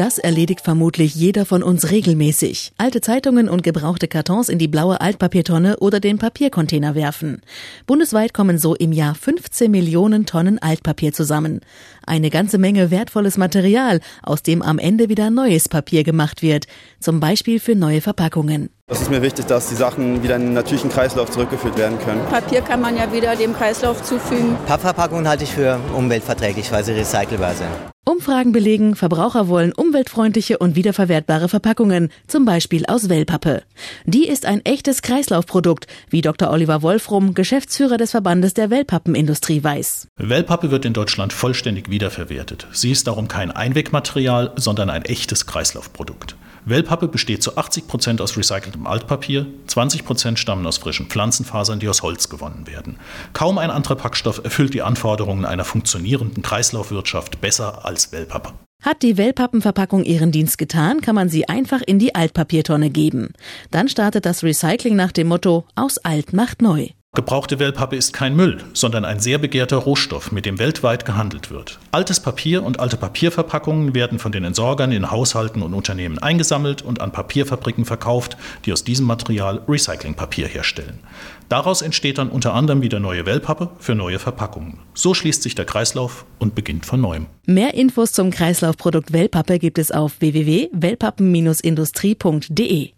Das erledigt vermutlich jeder von uns regelmäßig. Alte Zeitungen und gebrauchte Kartons in die blaue Altpapiertonne oder den Papiercontainer werfen. Bundesweit kommen so im Jahr 15 Millionen Tonnen Altpapier zusammen. Eine ganze Menge wertvolles Material, aus dem am Ende wieder neues Papier gemacht wird. Zum Beispiel für neue Verpackungen. Es ist mir wichtig, dass die Sachen wieder in den natürlichen Kreislauf zurückgeführt werden können. Papier kann man ja wieder dem Kreislauf zufügen. Pappverpackungen halte ich für umweltverträglich, weil sie recycelbar sind. Umfragen belegen, Verbraucher wollen umweltfreundliche und wiederverwertbare Verpackungen, zum Beispiel aus Wellpappe. Die ist ein echtes Kreislaufprodukt, wie Dr. Oliver Wolfrum, Geschäftsführer des Verbandes der Wellpappenindustrie, weiß. Wellpappe wird in Deutschland vollständig wiederverwertet. Sie ist darum kein Einwegmaterial, sondern ein echtes Kreislaufprodukt. Wellpappe besteht zu 80 Prozent aus recyceltem Altpapier, 20 Prozent stammen aus frischen Pflanzenfasern, die aus Holz gewonnen werden. Kaum ein anderer Packstoff erfüllt die Anforderungen einer funktionierenden Kreislaufwirtschaft besser als Wellpappe. Hat die Wellpappenverpackung ihren Dienst getan, kann man sie einfach in die Altpapiertonne geben. Dann startet das Recycling nach dem Motto aus alt macht neu. Gebrauchte Wellpappe ist kein Müll, sondern ein sehr begehrter Rohstoff, mit dem weltweit gehandelt wird. Altes Papier und alte Papierverpackungen werden von den Entsorgern in Haushalten und Unternehmen eingesammelt und an Papierfabriken verkauft, die aus diesem Material Recyclingpapier herstellen. Daraus entsteht dann unter anderem wieder neue Wellpappe für neue Verpackungen. So schließt sich der Kreislauf und beginnt von neuem. Mehr Infos zum Kreislaufprodukt Wellpappe gibt es auf www.wellpappen-industrie.de.